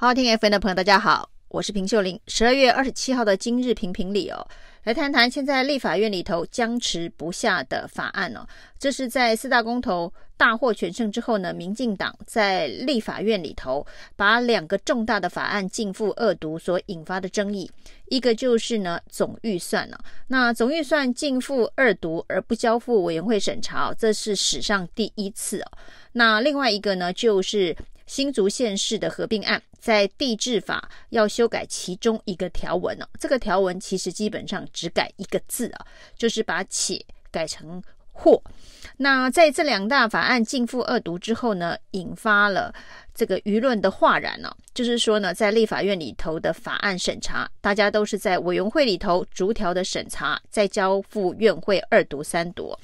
好，听 FM 的朋友，大家好，我是平秀玲。十二月二十七号的今日评评理哦，来谈谈现在立法院里头僵持不下的法案哦。这是在四大公投大获全胜之后呢，民进党在立法院里头把两个重大的法案进付二读所引发的争议，一个就是呢总预算了。那总预算进付二读而不交付委员会审查，这是史上第一次哦。那另外一个呢就是。新竹县市的合并案，在地制法要修改其中一个条文呢、哦，这个条文其实基本上只改一个字啊，就是把“且”改成“或”。那在这两大法案径付二读之后呢，引发了这个舆论的哗然呢、哦，就是说呢，在立法院里头的法案审查，大家都是在委员会里头逐条的审查，再交付院会二读三读。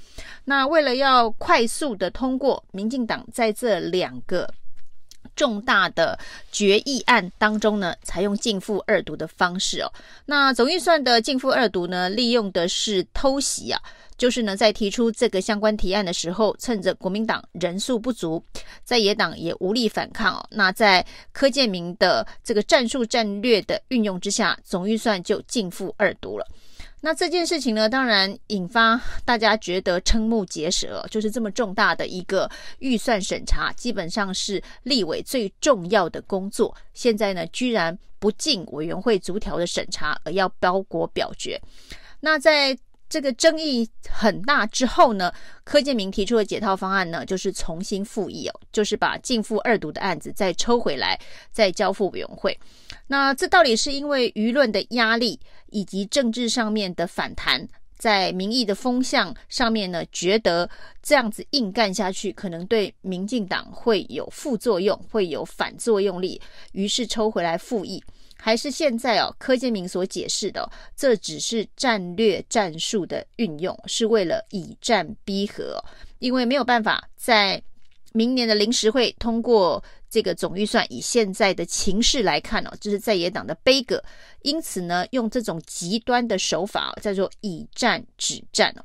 那为了要快速的通过，民进党在这两个。重大的决议案当中呢，采用径付二读的方式哦。那总预算的径付二读呢，利用的是偷袭啊，就是呢在提出这个相关提案的时候，趁着国民党人数不足，在野党也无力反抗哦。那在柯建铭的这个战术战略的运用之下，总预算就净负二读了。那这件事情呢，当然引发大家觉得瞠目结舌，就是这么重大的一个预算审查，基本上是立委最重要的工作，现在呢，居然不进委员会逐条的审查，而要包国表决。那在这个争议很大之后呢，柯建铭提出的解套方案呢，就是重新复议哦，就是把禁复二读的案子再抽回来，再交付委员会。那这到底是因为舆论的压力以及政治上面的反弹，在民意的风向上面呢，觉得这样子硬干下去，可能对民进党会有副作用，会有反作用力，于是抽回来复议。还是现在哦，柯建铭所解释的哦，这只是战略战术的运用，是为了以战逼和，因为没有办法在明年的临时会通过这个总预算，以现在的情势来看哦，这是在野党的悲歌，因此呢，用这种极端的手法叫做以战止战哦。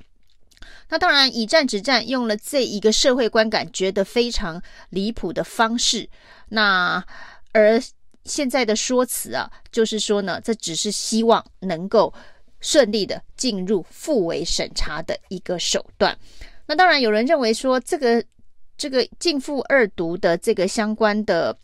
那当然，以战止战用了这一个社会观感觉得非常离谱的方式，那而。现在的说辞啊，就是说呢，这只是希望能够顺利的进入复委审查的一个手段。那当然，有人认为说，这个这个径付二读的这个相关的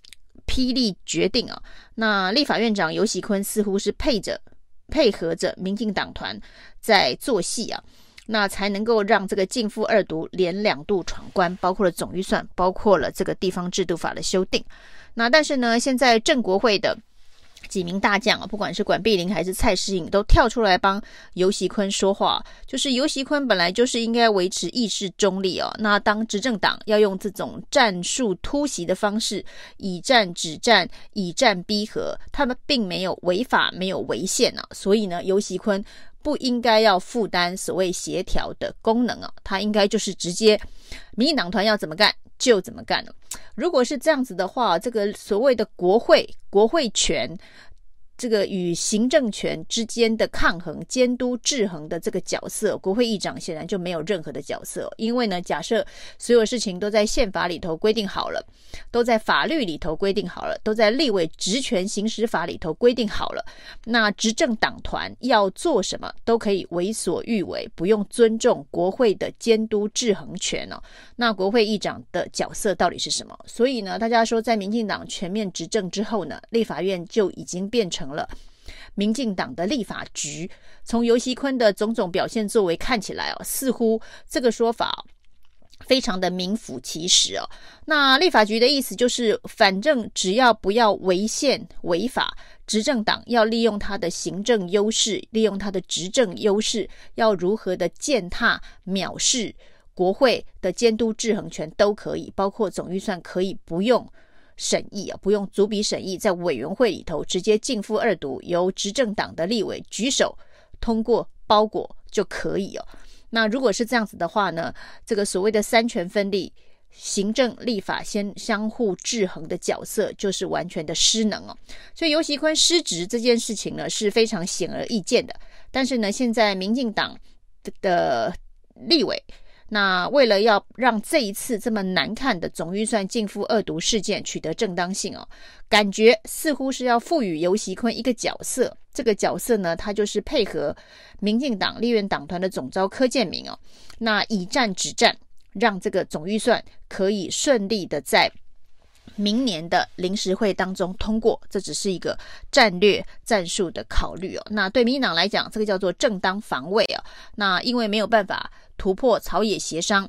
霹雳决定啊，那立法院长游喜坤似乎是配着配合着民进党团在做戏啊，那才能够让这个径付二读连两度闯关，包括了总预算，包括了这个地方制度法的修订。那但是呢，现在郑国会的几名大将啊，不管是管碧玲还是蔡诗颖，都跳出来帮游锡堃说话。就是游锡堃本来就是应该维持意识中立哦。那当执政党要用这种战术突袭的方式，以战止战，以战逼和，他们并没有违法，没有违宪啊。所以呢，游锡堃不应该要负担所谓协调的功能啊，他应该就是直接，民进党团要怎么干。就怎么干了？如果是这样子的话，这个所谓的国会国会权。这个与行政权之间的抗衡、监督制衡的这个角色，国会议长显然就没有任何的角色。因为呢，假设所有事情都在宪法里头规定好了，都在法律里头规定好了，都在立委职权行使法里头规定好了，那执政党团要做什么都可以为所欲为，不用尊重国会的监督制衡权哦。那国会议长的角色到底是什么？所以呢，大家说，在民进党全面执政之后呢，立法院就已经变成。了民进党的立法局，从游锡堃的种种表现作为看起来哦，似乎这个说法非常的名副其实哦。那立法局的意思就是，反正只要不要违宪违法，执政党要利用他的行政优势，利用他的执政优势，要如何的践踏藐视国会的监督制衡权都可以，包括总预算可以不用。审议啊，不用逐笔审议，在委员会里头直接径付二读，由执政党的立委举手通过包裹就可以哦。那如果是这样子的话呢，这个所谓的三权分立、行政立法先相互制衡的角色，就是完全的失能哦。所以游锡堃失职这件事情呢，是非常显而易见的。但是呢，现在民进党的立委。那为了要让这一次这么难看的总预算净负二读事件取得正当性哦，感觉似乎是要赋予游习坤一个角色。这个角色呢，他就是配合民进党立院党团的总召柯建明哦，那以战止战，让这个总预算可以顺利的在明年的临时会当中通过。这只是一个战略战术的考虑哦。那对民进党来讲，这个叫做正当防卫哦。那因为没有办法。突破朝野协商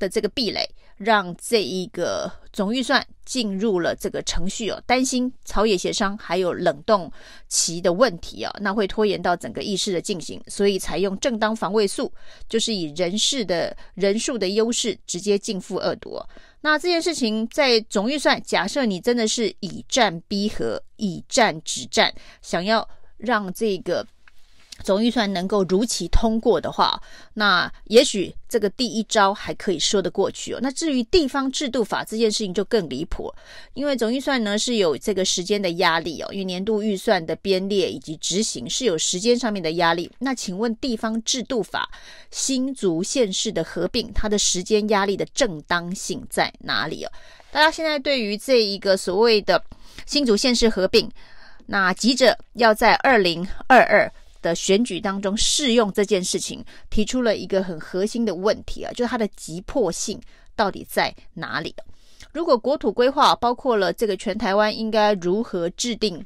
的这个壁垒，让这一个总预算进入了这个程序哦。担心朝野协商还有冷冻期的问题啊，那会拖延到整个议事的进行，所以采用正当防卫术，就是以人事的人数的优势直接进付二夺。那这件事情在总预算，假设你真的是以战逼和，以战止战，想要让这个。总预算能够如期通过的话，那也许这个第一招还可以说得过去哦。那至于地方制度法这件事情就更离谱，因为总预算呢是有这个时间的压力哦，因为年度预算的编列以及执行是有时间上面的压力。那请问地方制度法新竹县市的合并，它的时间压力的正当性在哪里哦？大家现在对于这一个所谓的新竹县市合并，那急着要在二零二二。的选举当中适用这件事情，提出了一个很核心的问题啊，就是它的急迫性到底在哪里？如果国土规划包括了这个全台湾应该如何制定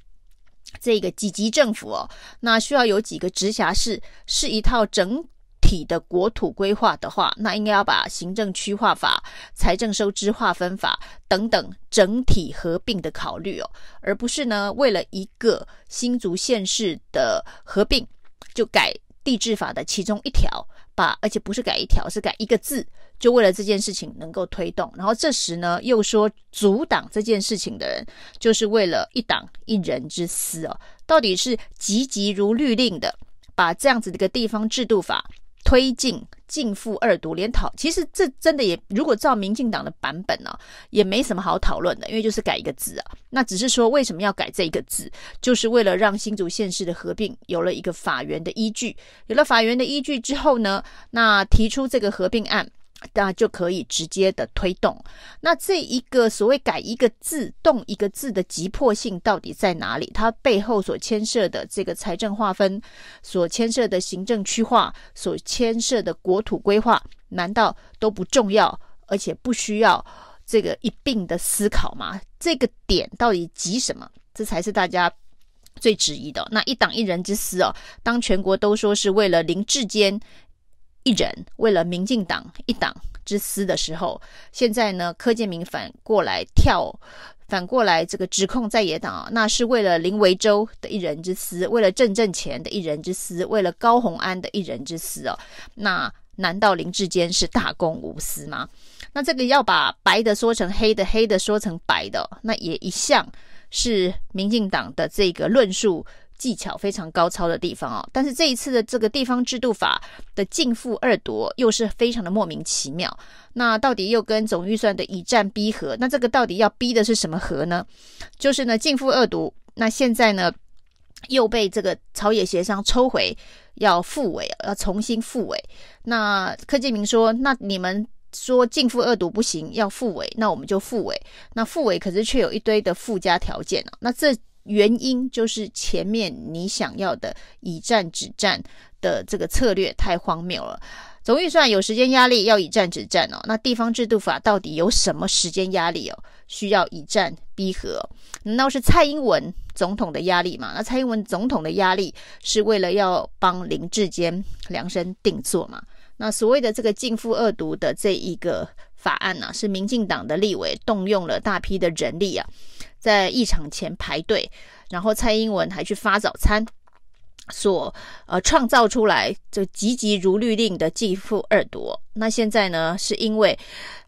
这个几级政府哦，那需要有几个直辖市，是一套整体的国土规划的话，那应该要把行政区划法、财政收支划分法等等整体合并的考虑哦，而不是呢为了一个新竹县市的合并就改地制法的其中一条，把而且不是改一条，是改一个字，就为了这件事情能够推动，然后这时呢又说阻挡这件事情的人就是为了一党一人之私哦，到底是急急如律令的把这样子的一个地方制度法。推进径付二读连讨，其实这真的也，如果照民进党的版本呢、啊，也没什么好讨论的，因为就是改一个字啊。那只是说为什么要改这一个字，就是为了让新竹县市的合并有了一个法源的依据，有了法源的依据之后呢，那提出这个合并案。那就可以直接的推动。那这一个所谓改一个字、动一个字的急迫性到底在哪里？它背后所牵涉的这个财政划分、所牵涉的行政区划、所牵涉的国土规划，难道都不重要，而且不需要这个一并的思考吗？这个点到底急什么？这才是大家最质疑的。那一党一人之私哦，当全国都说是为了林志坚。一人为了民进党一党之私的时候，现在呢，柯建铭反过来跳，反过来这个指控在野党啊，那是为了林维洲的一人之私，为了郑正干的一人之私，为了高虹安的一人之私哦。那难道林志坚是大公无私吗？那这个要把白的说成黑的，黑的说成白的，那也一向是民进党的这个论述。技巧非常高超的地方哦，但是这一次的这个地方制度法的径付二夺又是非常的莫名其妙。那到底又跟总预算的以战逼和？那这个到底要逼的是什么和呢？就是呢径付二夺，那现在呢又被这个朝野协商抽回，要复委，要重新复委。那柯建铭说，那你们说径付二读不行，要复委，那我们就复委。那复委可是却有一堆的附加条件啊，那这。原因就是前面你想要的以战止战的这个策略太荒谬了。总预算有时间压力，要以战止战哦。那地方制度法到底有什么时间压力哦？需要以战逼和？难道是蔡英文总统的压力吗？那蔡英文总统的压力是为了要帮林志坚量身定做吗？那所谓的这个径付二毒的这一个法案呢、是民进党的立委动用了大批的人力啊。在议场前排队，然后蔡英文还去发早餐，所呃创造出来这急急如律令的继父二读。那现在呢，是因为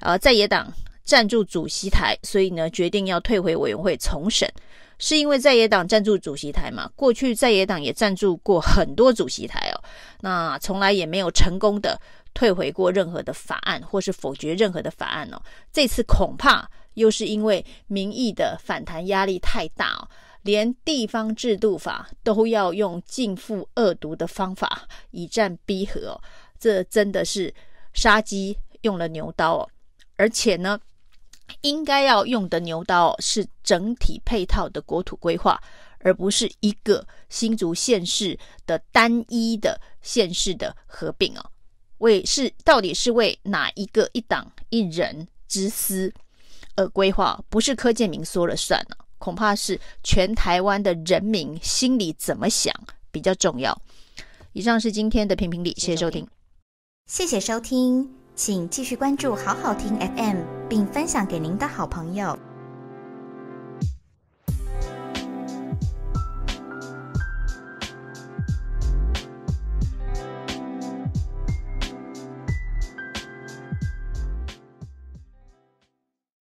呃在野党占住主席台，所以呢决定要退回委员会重审。是因为在野党占住主席台嘛？过去在野党也占住过很多主席台哦，那从来也没有成功的退回过任何的法案，或是否决任何的法案哦。这次恐怕。又是因为民意的反弹压力太大哦，连地方制度法都要用径付二读的方法以战逼和哦，这真的是杀鸡用了牛刀哦，而且呢，应该要用的牛刀是整体配套的国土规划，而不是一个新竹县市的单一的县市的合并哦。为是到底是为哪一个一党一人之私呃规划？不是柯建明说了算了，恐怕是全台湾的人民心里怎么想比较重要。以上是今天的评评理，谢谢收听，谢谢收听，请继续关注好好听 FM，并分享给您的好朋友。